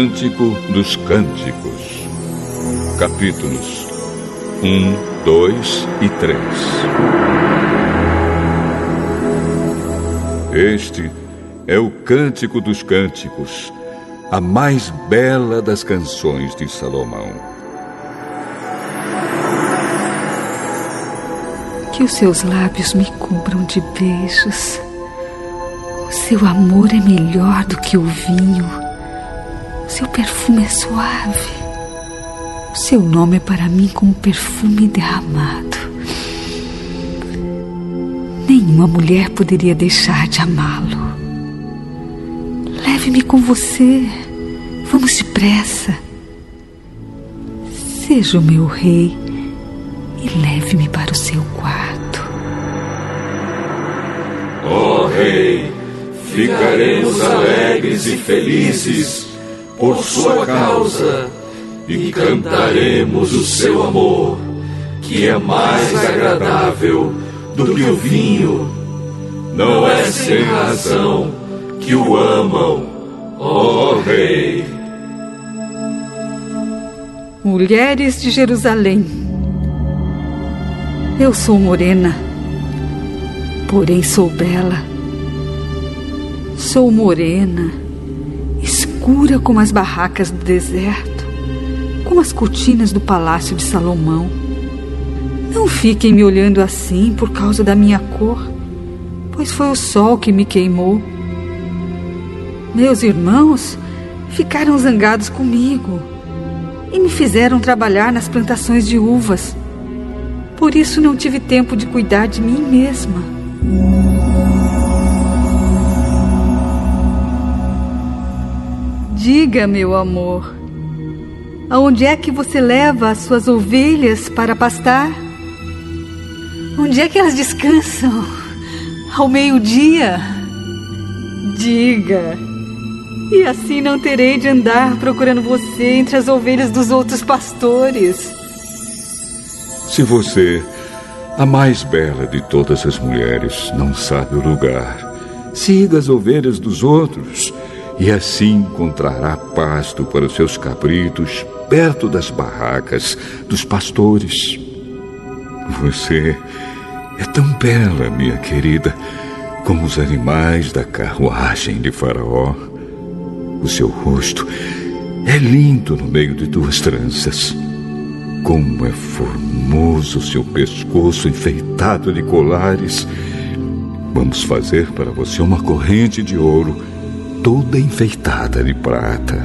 Cântico dos Cânticos. Capítulos 1, 2 e 3. Este é o Cântico dos Cânticos, a mais bela das canções de Salomão. Que os seus lábios me cubram de beijos. Seu amor é melhor do que o vinho seu perfume é suave. Seu nome é para mim como perfume derramado. Nenhuma mulher poderia deixar de amá-lo. Leve-me com você. Vamos depressa. Seja o meu rei e leve-me para o seu quarto. Oh, Rei, ficaremos alegres e felizes por sua causa e cantaremos o seu amor, que é mais agradável do que o vinho. Não é sem razão que o amam, ó Rei. Mulheres de Jerusalém, eu sou morena, porém sou bela. Sou morena escura como as barracas do deserto, como as cortinas do palácio de Salomão. Não fiquem me olhando assim por causa da minha cor, pois foi o sol que me queimou. Meus irmãos ficaram zangados comigo e me fizeram trabalhar nas plantações de uvas. Por isso não tive tempo de cuidar de mim mesma. Diga, meu amor, aonde é que você leva as suas ovelhas para pastar? Onde é que elas descansam? Ao meio-dia? Diga. E assim não terei de andar procurando você entre as ovelhas dos outros pastores. Se você, a mais bela de todas as mulheres, não sabe o lugar, siga as ovelhas dos outros e assim encontrará pasto para os seus cabritos perto das barracas dos pastores. Você é tão bela, minha querida, como os animais da carruagem de Faraó. O seu rosto é lindo no meio de duas tranças. Como é formoso seu pescoço enfeitado de colares. Vamos fazer para você uma corrente de ouro toda enfeitada de prata.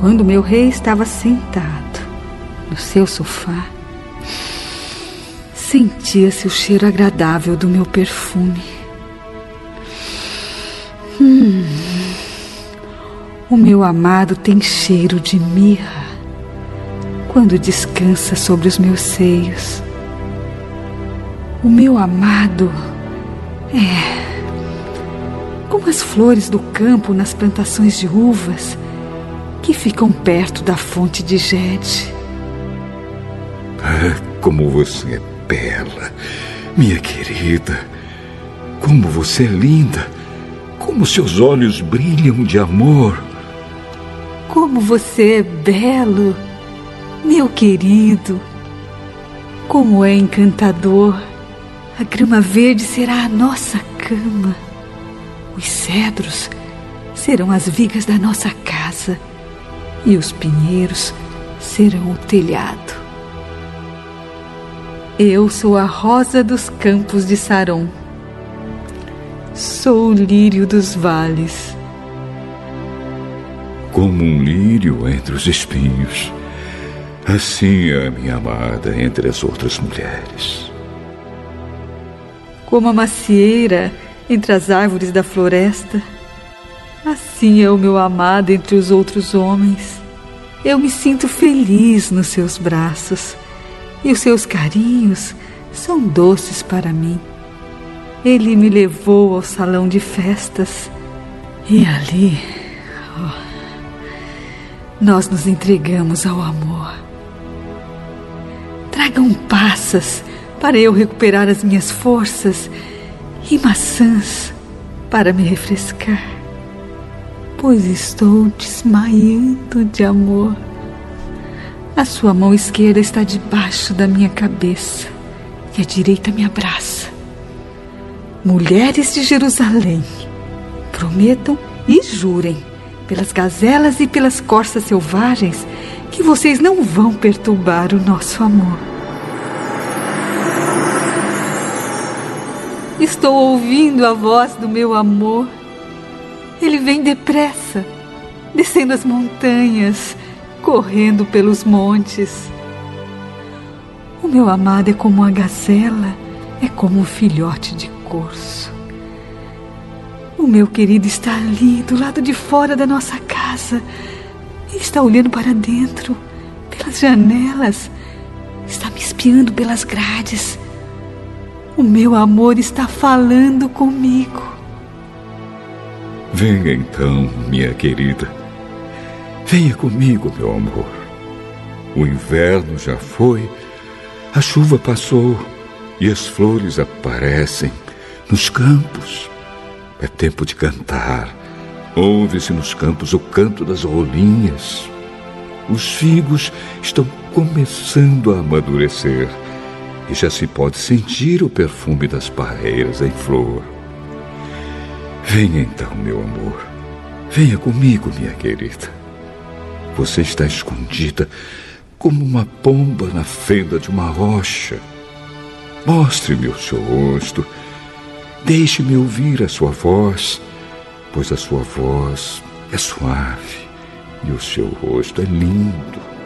Quando meu rei estava sentado no seu sofá, sentia-se o cheiro agradável do meu perfume. Hum, o meu amado tem cheiro de mirra quando descansa sobre os meus seios. O meu amado é como as flores do campo nas plantações de uvas que ficam perto da fonte de Gede. Ah, como você é bela, minha querida. Como você é linda. Como seus olhos brilham de amor. Como você é belo, meu querido. Como é encantador. A grama verde será a nossa cama. Os cedros serão as vigas da nossa casa. E os pinheiros serão o telhado. Eu sou a rosa dos campos de Saron. Sou o lírio dos vales. Como um lírio entre os espinhos, assim é a minha amada entre as outras mulheres como a macieira entre as árvores da floresta. Assim é o meu amado entre os outros homens. Eu me sinto feliz nos seus braços e os seus carinhos são doces para mim. Ele me levou ao salão de festas e ali oh, nós nos entregamos ao amor. Tragam passas para eu recuperar as minhas forças e maçãs para me refrescar, pois estou desmaiando de amor. A sua mão esquerda está debaixo da minha cabeça e a direita me abraça. Mulheres de Jerusalém, prometam e jurem pelas gazelas e pelas corças selvagens que vocês não vão perturbar o nosso amor. Estou ouvindo a voz do meu amor. Ele vem depressa, descendo as montanhas, correndo pelos montes. O meu amado é como uma gazela, é como um filhote de corso. O meu querido está ali, do lado de fora da nossa casa. Está olhando para dentro, pelas janelas, está me espiando pelas grades. O meu amor está falando comigo. Venha então, minha querida. Venha comigo, meu amor. O inverno já foi, a chuva passou e as flores aparecem nos campos. É tempo de cantar. Ouve-se nos campos o canto das rolinhas. Os figos estão começando a amadurecer e já se pode sentir o perfume das pareiras em flor. Venha então, meu amor. Venha comigo, minha querida. Você está escondida como uma pomba na fenda de uma rocha. Mostre-me o seu rosto. Deixe-me ouvir a sua voz, pois a sua voz é suave e o seu rosto é lindo.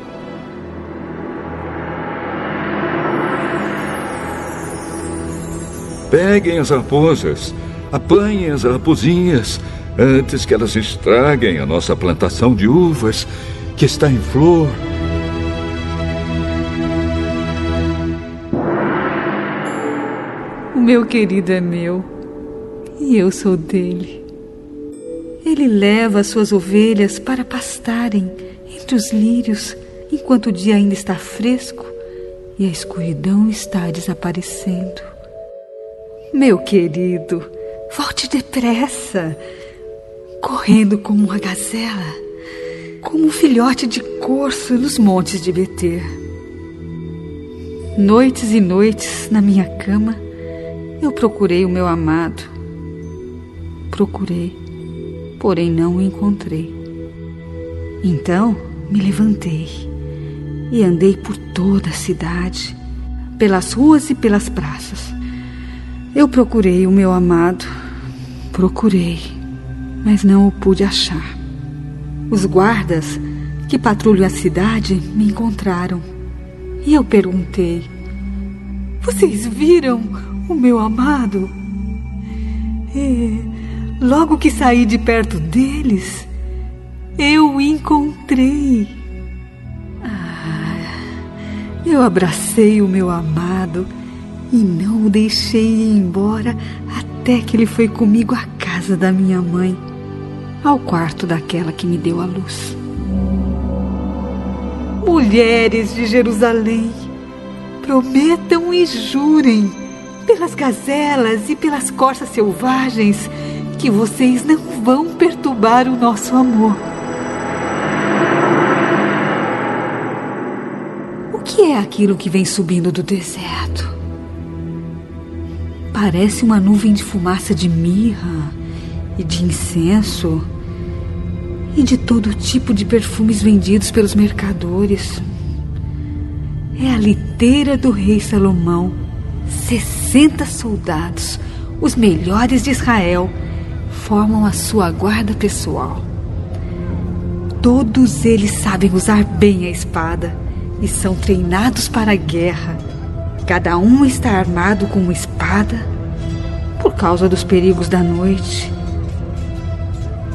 Peguem as raposas, apanhem as raposinhas, antes que elas estraguem a nossa plantação de uvas, que está em flor. O meu querido é meu e eu sou dele. Ele leva as suas ovelhas para pastarem entre os lírios enquanto o dia ainda está fresco e a escuridão está desaparecendo. Meu querido, volte depressa, correndo como uma gazela, como um filhote de corso nos montes de Beter. Noites e noites na minha cama, eu procurei o meu amado. Procurei, porém não o encontrei. Então me levantei e andei por toda a cidade, pelas ruas e pelas praças eu procurei o meu amado, procurei, mas não o pude achar. Os guardas que patrulham a cidade me encontraram e eu perguntei: Vocês viram o meu amado? E logo que saí de perto deles, eu o encontrei. Ah, eu abracei o meu amado e não o deixei ir embora até que ele foi comigo à casa da minha mãe, ao quarto daquela que me deu a luz. Mulheres de Jerusalém, prometam e jurem pelas gazelas e pelas corças selvagens que vocês não vão perturbar o nosso amor. O que é aquilo que vem subindo do deserto? Parece uma nuvem de fumaça de mirra e de incenso e de todo tipo de perfumes vendidos pelos mercadores. É a liteira do rei Salomão. 60 soldados, os melhores de Israel, formam a sua guarda pessoal. Todos eles sabem usar bem a espada e são treinados para a guerra. Cada um está armado com uma espada por causa dos perigos da noite.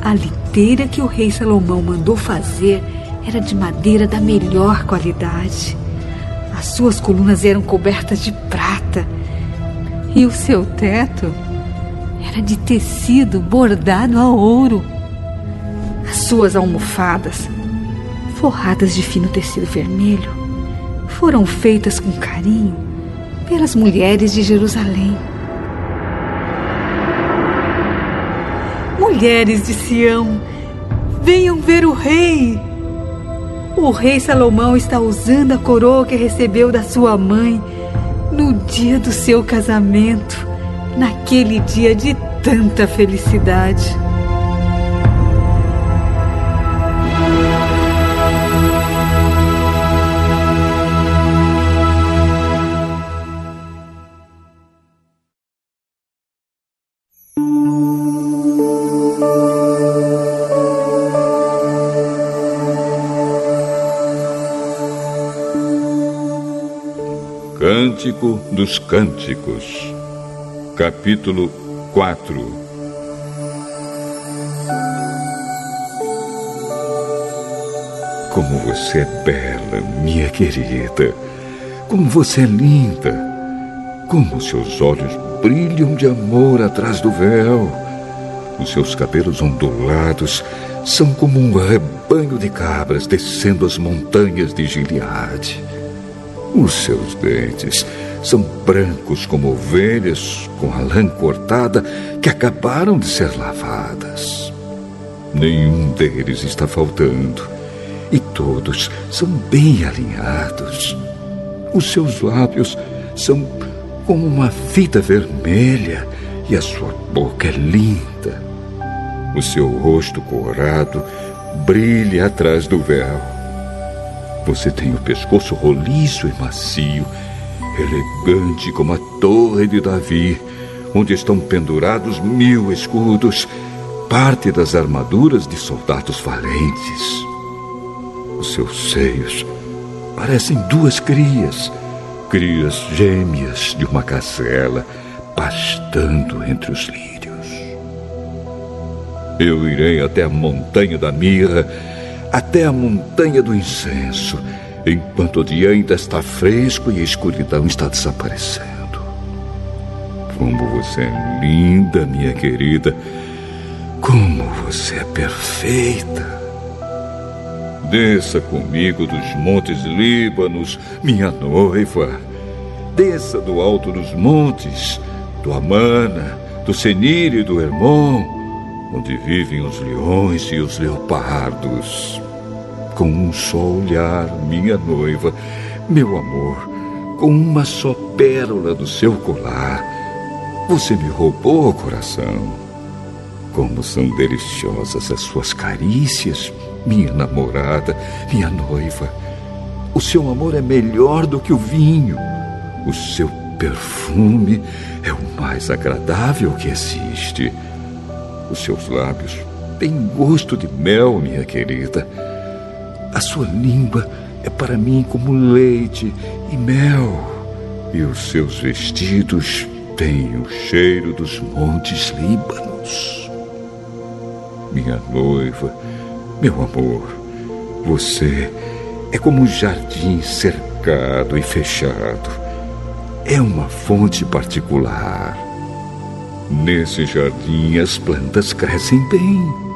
A liteira que o rei Salomão mandou fazer era de madeira da melhor qualidade. As suas colunas eram cobertas de prata e o seu teto era de tecido bordado a ouro. As suas almofadas, forradas de fino tecido vermelho, foram feitas com carinho pelas mulheres de Jerusalém. Mulheres de Sião, venham ver o rei. O rei Salomão está usando a coroa que recebeu da sua mãe no dia do seu casamento, naquele dia de tanta felicidade. Cântico dos Cânticos, capítulo 4 Como você é bela, minha querida. Como você é linda. Como seus olhos brilham de amor atrás do véu. Os seus cabelos ondulados são como um rebanho de cabras descendo as montanhas de Gileade. Os seus dentes são brancos como ovelhas com a lã cortada que acabaram de ser lavadas. Nenhum deles está faltando e todos são bem alinhados. Os seus lábios são como uma fita vermelha e a sua boca é linda. O seu rosto corado brilha atrás do véu. Você tem o pescoço roliço e macio, elegante como a torre de Davi, onde estão pendurados mil escudos, parte das armaduras de soldados valentes. Os seus seios parecem duas crias, crias gêmeas de uma gazela, pastando entre os lírios. Eu irei até a montanha da mirra até a montanha do incenso, enquanto o dia ainda está fresco e a escuridão está desaparecendo. Como você é linda, minha querida. Como você é perfeita. Desça comigo dos montes Líbanos, minha noiva. Desça do alto dos montes, do Amana, do Senir e do Hermon onde vivem os leões e os leopardos. Com um só olhar, minha noiva, meu amor, com uma só pérola do seu colar, você me roubou o coração. Como são deliciosas as suas carícias, minha namorada, minha noiva. O seu amor é melhor do que o vinho. O seu perfume é o mais agradável que existe. Os seus lábios têm gosto de mel, minha querida. A sua língua é para mim como leite e mel. E os seus vestidos têm o cheiro dos montes Líbanos. Minha noiva, meu amor, você é como um jardim cercado e fechado. É uma fonte particular Nesse jardim as plantas crescem bem.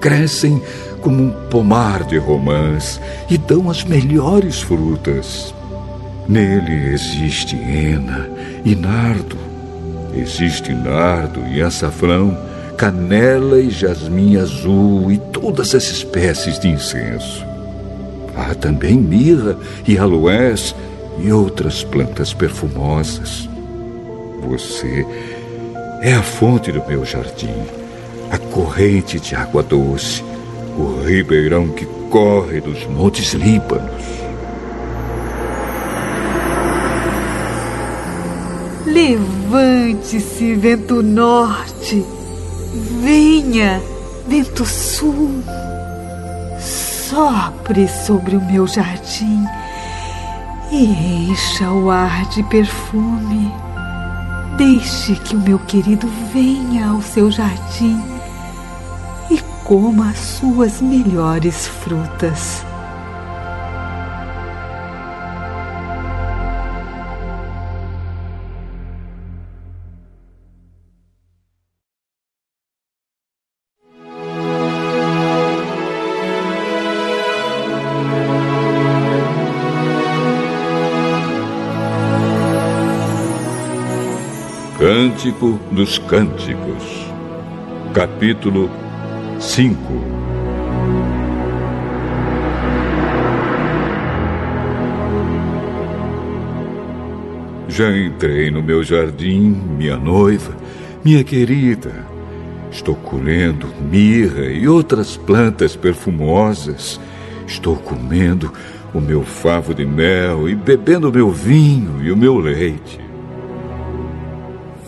Crescem como um pomar de romãs e dão as melhores frutas. Nele existe hena e nardo. Existe nardo e açafrão, canela e jasmim azul e todas as espécies de incenso. Há também mirra e aloés e outras plantas perfumosas. Você é a fonte do meu jardim, a corrente de água doce, o ribeirão que corre dos montes Líbanos. Levante-se, vento norte. Venha, vento sul. Sopre sobre o meu jardim e encha o ar de perfume. Deixe que o meu querido venha ao seu jardim coma as suas melhores frutas. Cântico dos Cânticos, capítulo 5 Já entrei no meu jardim, minha noiva, minha querida. Estou colhendo mirra e outras plantas perfumosas. Estou comendo o meu favo de mel e bebendo o meu vinho e o meu leite.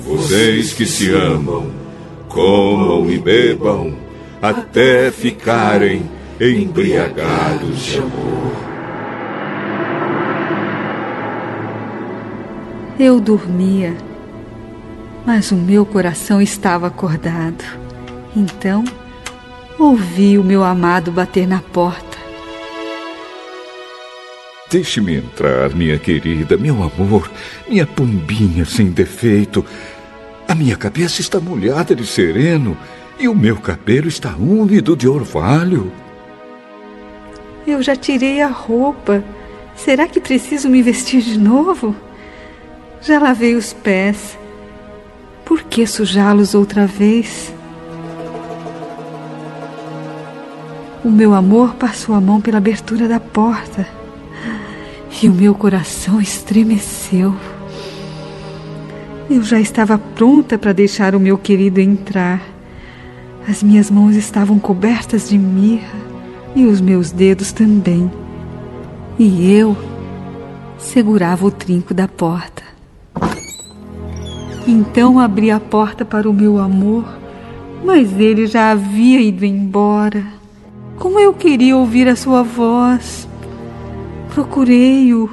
Vocês que se amam, comam e bebam até ficarem embriagados de amor. Eu dormia, mas o meu coração estava acordado. Então, ouvi o meu amado bater na porta. Deixe-me entrar, minha querida, meu amor, minha pombinha sem defeito. A minha cabeça está molhada de sereno e o meu cabelo está úmido de orvalho. Eu já tirei a roupa. Será que preciso me vestir de novo? Já lavei os pés. Por que sujá-los outra vez? O meu amor passou a mão pela abertura da porta e o meu coração estremeceu. Eu já estava pronta para deixar o meu querido entrar. As minhas mãos estavam cobertas de mirra e os meus dedos também. E eu segurava o trinco da porta. Então abri a porta para o meu amor, mas ele já havia ido embora. Como eu queria ouvir a sua voz. Procurei-o,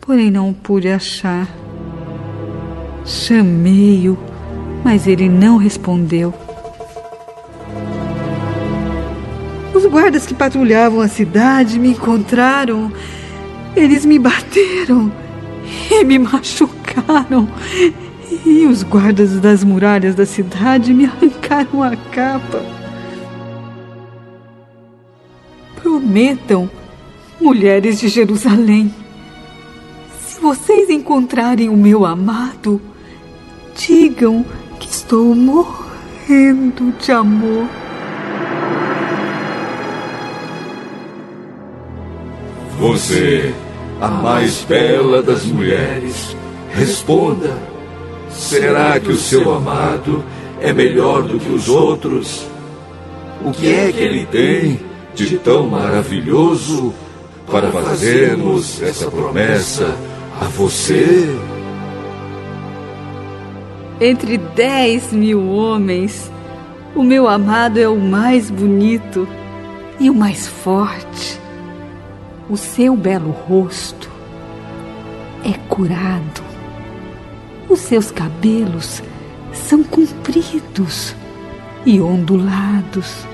porém não pude achar. Chamei-o, mas ele não respondeu. Os guardas que patrulhavam a cidade me encontraram. Eles me bateram e me machucaram. E os guardas das muralhas da cidade me arrancaram a capa. Prometam, mulheres de Jerusalém, se vocês encontrarem o meu amado, digam que estou morrendo de amor. Você, a mais bela das mulheres, responda: será que o seu amado é melhor do que os outros? O que é que ele tem de tão maravilhoso para fazermos essa promessa a você? Entre dez mil homens, o meu amado é o mais bonito e o mais forte. O seu belo rosto é curado. Os seus cabelos são compridos e ondulados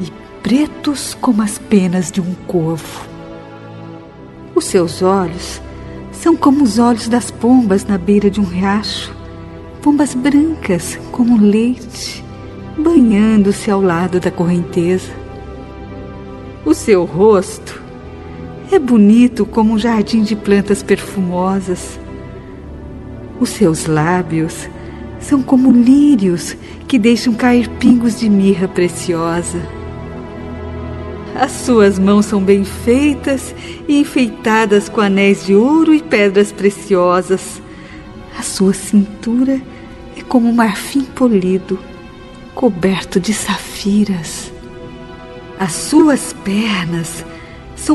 e pretos como as penas de um corvo. Os seus olhos são como os olhos das pombas na beira de um riacho pombas brancas como leite, banhando-se ao lado da correnteza. O seu rosto é bonito como um jardim de plantas perfumosas. Os seus lábios são como lírios que deixam cair pingos de mirra preciosa. As suas mãos são bem feitas e enfeitadas com anéis de ouro e pedras preciosas. A sua cintura é como um marfim polido, coberto de safiras. As suas pernas são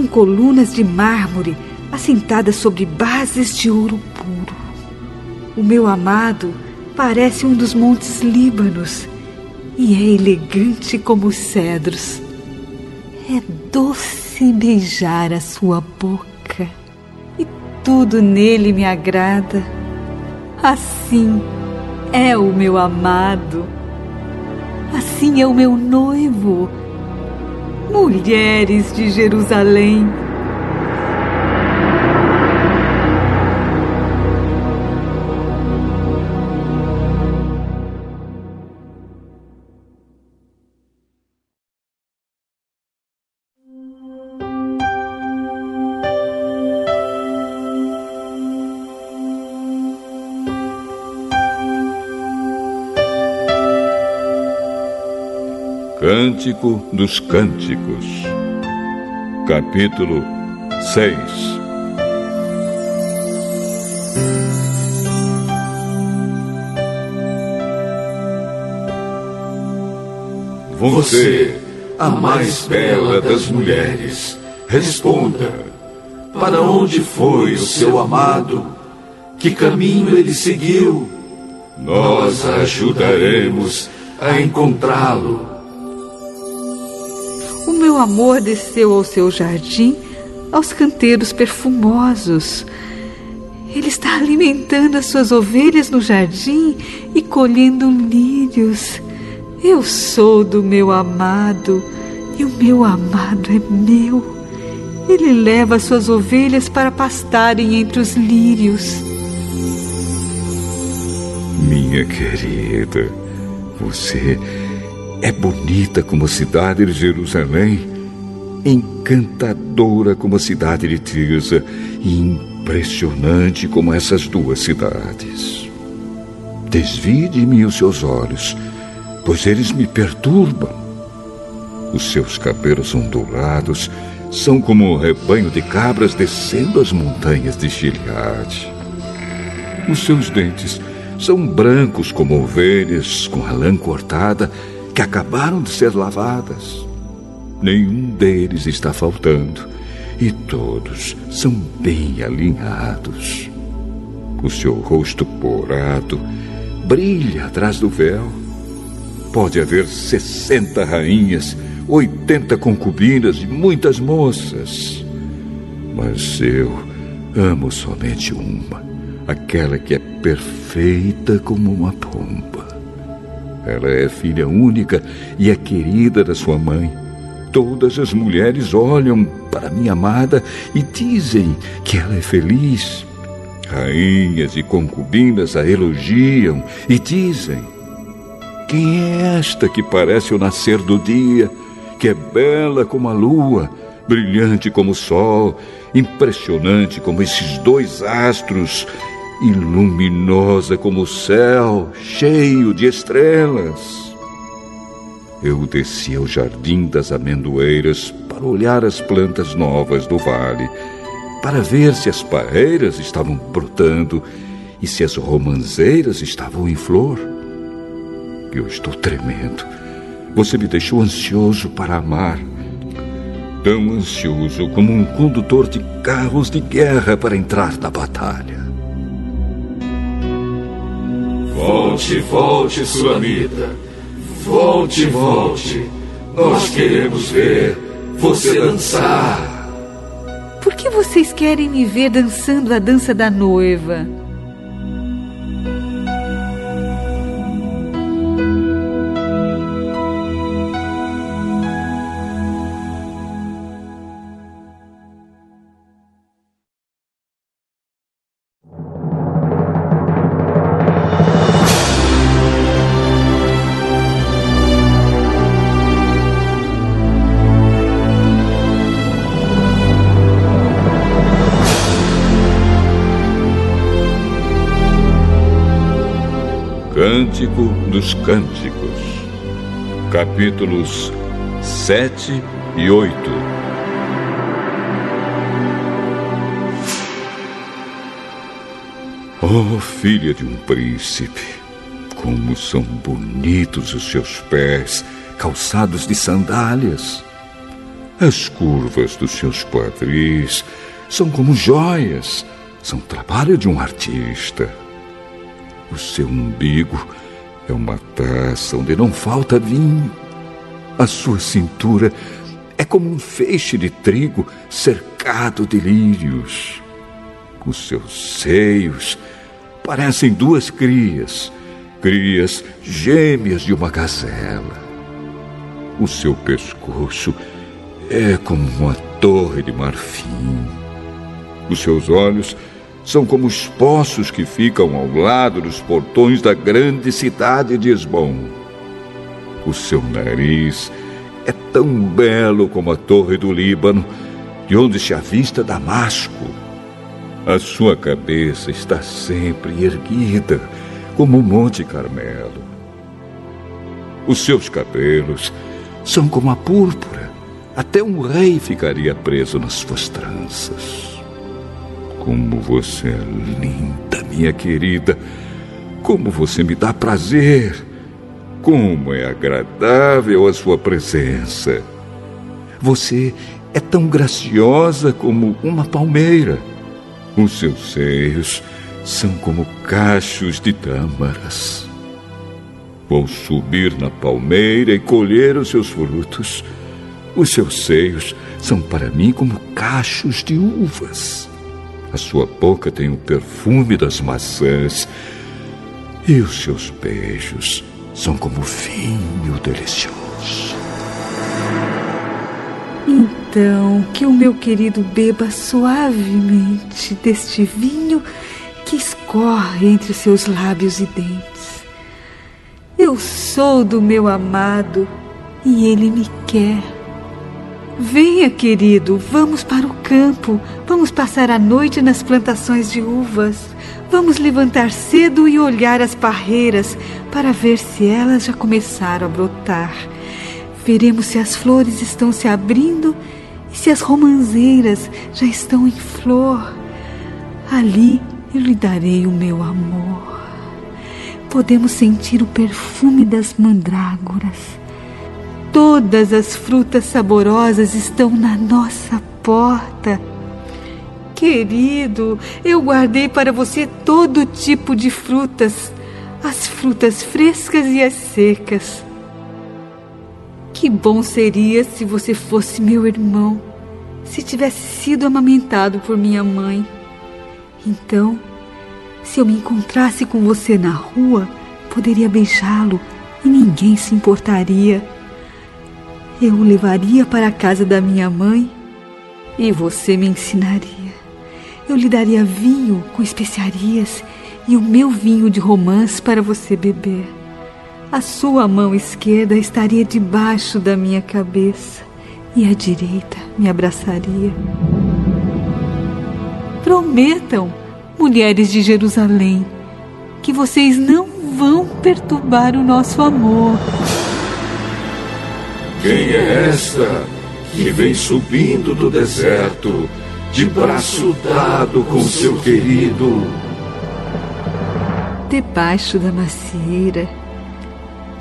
colunas de mármore assentadas sobre bases de ouro puro. O meu amado parece um dos montes Líbanos e é elegante como os cedros. É doce beijar a sua boca e tudo nele me agrada. Assim é o meu amado. Assim é o meu noivo. Mulheres de Jerusalém. Cântico dos Cânticos, capítulo 6 Você, a mais bela das mulheres, responda: Para onde foi o seu amado? Que caminho ele seguiu? Nós a ajudaremos a encontrá-lo. O meu amor desceu ao seu jardim, aos canteiros perfumosos. Ele está alimentando as suas ovelhas no jardim e colhendo lírios. Eu sou do meu amado e o meu amado é meu. Ele leva as suas ovelhas para pastarem entre os lírios. Minha querida, você é bonita como a cidade de Jerusalém, encantadora como a cidade de Tirza e impressionante como essas duas cidades. Desvie de mim os seus olhos, pois eles me perturbam. Os seus cabelos ondulados são como um rebanho de cabras descendo as montanhas de Gileade. Os seus dentes são brancos como ovelhas com a lã cortada que acabaram de ser lavadas. Nenhum deles está faltando e todos são bem alinhados. O seu rosto porado brilha atrás do véu. Pode haver sessenta rainhas, oitenta concubinas e muitas moças. Mas eu amo somente uma, aquela que é perfeita como uma pomba. Ela é filha única e é querida da sua mãe. Todas as mulheres olham para minha amada e dizem que ela é feliz. Rainhas e concubinas a elogiam e dizem: Quem é esta que parece o nascer do dia, que é bela como a lua, brilhante como o sol, impressionante como esses dois astros e luminosa como o céu, cheio de estrelas. Eu desci ao jardim das amendoeiras para olhar as plantas novas do vale, para ver se as parreiras estavam brotando e se as romanzeiras estavam em flor. Eu estou tremendo. Você me deixou ansioso para amar. Tão ansioso como um condutor de carros de guerra para entrar na batalha. Volte, volte, Sulamita. Volte, volte. Nós queremos ver você dançar. Por que vocês querem me ver dançando a dança da noiva? Dos Cânticos, capítulos 7 e 8. Oh, filha de um príncipe, como são bonitos os seus pés, calçados de sandálias. As curvas dos seus quadris são como joias, são trabalho de um artista. O seu umbigo é uma taça onde não falta vinho. A sua cintura é como um feixe de trigo cercado de lírios. Os seus seios parecem duas crias, crias gêmeas de uma gazela. O seu pescoço é como uma torre de marfim. Os seus olhos são como os poços que ficam ao lado dos portões da grande cidade de Esbom. O seu nariz é tão belo como a torre do Líbano, de onde se avista Damasco. A sua cabeça está sempre erguida, como o Monte Carmelo. Os seus cabelos são como a púrpura. Até um rei ficaria preso nas suas tranças. Como você é linda, minha querida. Como você me dá prazer. Como é agradável a sua presença. Você é tão graciosa como uma palmeira. Os seus seios são como cachos de tâmaras. Vou subir na palmeira e colher os seus frutos. Os seus seios são para mim como cachos de uvas. A sua boca tem o perfume das maçãs. E os seus beijos são como vinho delicioso. Então, que o meu querido beba suavemente deste vinho que escorre entre seus lábios e dentes. Eu sou do meu amado e ele me quer. Venha, querido, vamos para o campo. Vamos passar a noite nas plantações de uvas. Vamos levantar cedo e olhar as parreiras para ver se elas já começaram a brotar. Veremos se as flores estão se abrindo e se as romanzeiras já estão em flor. Ali eu lhe darei o meu amor. Podemos sentir o perfume das mandrágoras Todas as frutas saborosas estão na nossa porta. Querido, eu guardei para você todo tipo de frutas, as frutas frescas e as secas. Que bom seria se você fosse meu irmão, se tivesse sido amamentado por minha mãe. Então, se eu me encontrasse com você na rua, poderia beijá-lo e ninguém se importaria eu o levaria para a casa da minha mãe e você me ensinaria. Eu lhe daria vinho com especiarias e o meu vinho de romance para você beber. A sua mão esquerda estaria debaixo da minha cabeça e a direita me abraçaria. Prometam, mulheres de Jerusalém, que vocês não vão perturbar o nosso amor. Quem é esta que vem subindo do deserto, de braço dado com seu querido? Debaixo da macieira,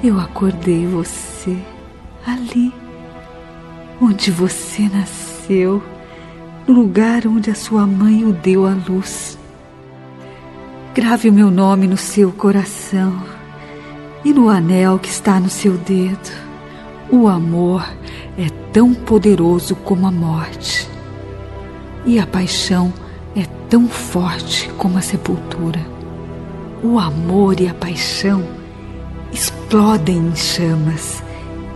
eu acordei você ali, onde você nasceu, no lugar onde a sua mãe o deu à luz. Grave o meu nome no seu coração e no anel que está no seu dedo. O amor é tão poderoso como a morte, e a paixão é tão forte como a sepultura. O amor e a paixão explodem em chamas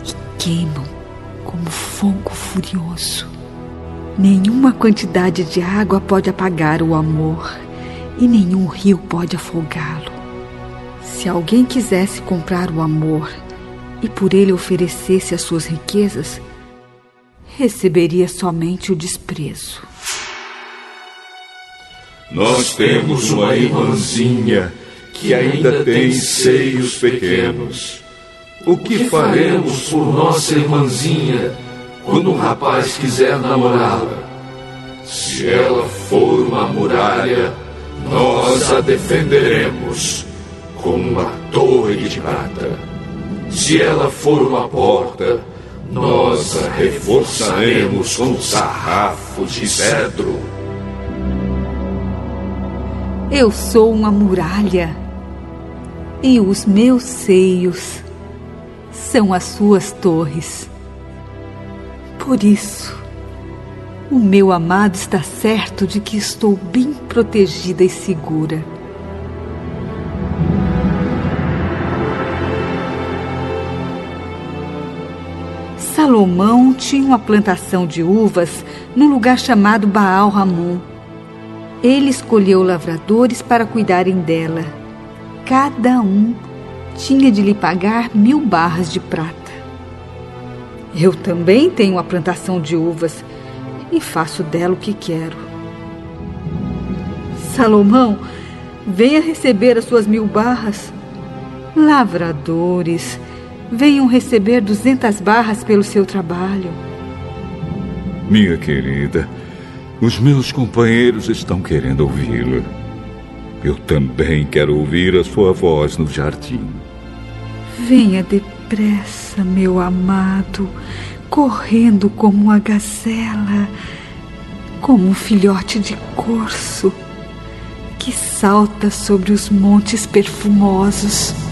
e queimam como fogo furioso. Nenhuma quantidade de água pode apagar o amor e nenhum rio pode afogá-lo. Se alguém quisesse comprar o amor e por ele oferecesse as suas riquezas, receberia somente o desprezo. Nós temos uma irmãzinha que ainda tem seios pequenos. O que faremos por nossa irmãzinha quando um rapaz quiser namorá-la? Se ela for uma muralha, nós a defenderemos com uma torre de prata. Se ela for uma porta, nós a reforçaremos com sarrafos de cedro. Eu sou uma muralha e os meus seios são as suas torres. Por isso, o meu amado está certo de que estou bem protegida e segura. Salomão tinha uma plantação de uvas num lugar chamado Baal Ramon. Ele escolheu lavradores para cuidarem dela. Cada um tinha de lhe pagar mil barras de prata. Eu também tenho uma plantação de uvas e faço dela o que quero. Salomão, venha receber as suas mil barras. Lavradores, venham receber duzentas barras pelo seu trabalho. Minha querida, os meus companheiros estão querendo ouvi-la. Eu também quero ouvir a sua voz no jardim. Venha depressa, meu amado, correndo como uma gazela, como um filhote de corso que salta sobre os montes perfumosos.